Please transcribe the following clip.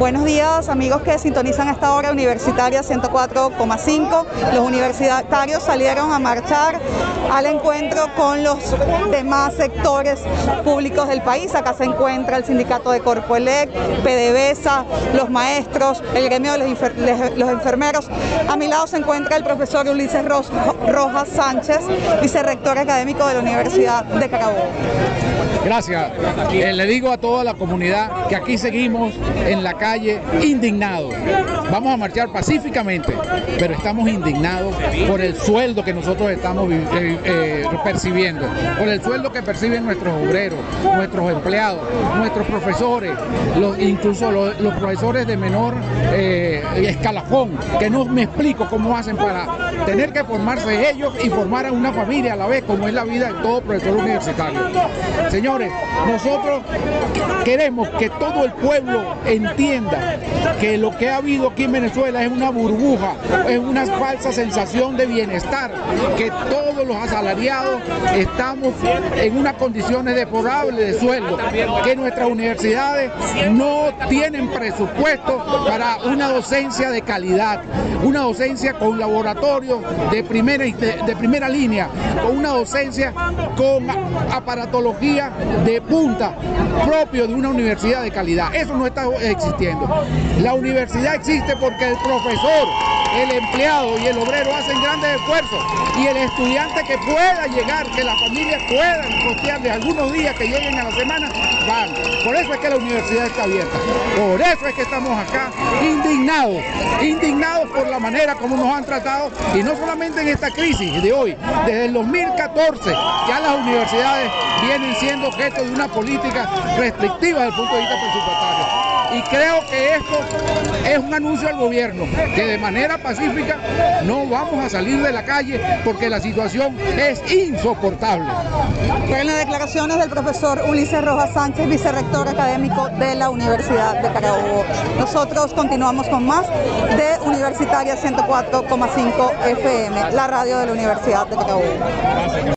Buenos días amigos que sintonizan esta hora universitaria 104,5. Los universitarios salieron a marchar al encuentro con los demás sectores públicos del país. Acá se encuentra el sindicato de Corpoelec, PDVSA, los maestros, el gremio de los, enfermeros. A mi lado se encuentra el profesor Ulises Rojas Sánchez, vicerrector académico de la Universidad de Carabobo. Gracias. Eh, le digo a toda la comunidad que aquí seguimos en la calle indignados. Vamos a marchar pacíficamente, pero estamos indignados por el sueldo que nosotros estamos eh, eh, percibiendo, por el sueldo que perciben nuestros obreros, nuestros empleados, nuestros profesores, los, incluso los, profesores de menor escalafón, que no me explico cómo hacen para tener que formarse ellos y formar a una familia a la vez, como es la vida de todo profesor universitario. Señor, Señores, nosotros queremos que todo el pueblo entienda que lo que ha habido aquí en Venezuela es una burbuja, es una falsa sensación de bienestar, que todos los asalariados estamos en unas condiciones deplorables de sueldo, que nuestras universidades no tienen presupuesto para una docencia de calidad, una docencia con laboratorios de primera, de primera línea, con una docencia con aparatología de punta propio de una universidad de calidad. Eso no está existiendo. La universidad existe porque el profesor, el empleado y el obrero hacen grandes esfuerzos y el estudiante que pueda llegar, que la familia pueda costearle algunos días que lleguen a la semana, van. Por eso es que la universidad está abierta. Por eso es que estamos acá indignados, indignados por la manera como nos han tratado y no solamente en esta crisis de hoy, desde el 2014 ya las universidades vienen siendo objeto de una política restrictiva desde el punto de vista presupuestario. Y creo que esto es un anuncio al gobierno, que de manera pacífica no vamos a salir de la calle porque la situación es insoportable. En las declaraciones del profesor Ulises Rojas Sánchez, vicerrector académico de la Universidad de Carabobo. Nosotros continuamos con más de Universitaria 104,5 FM, la radio de la Universidad de Carabobo.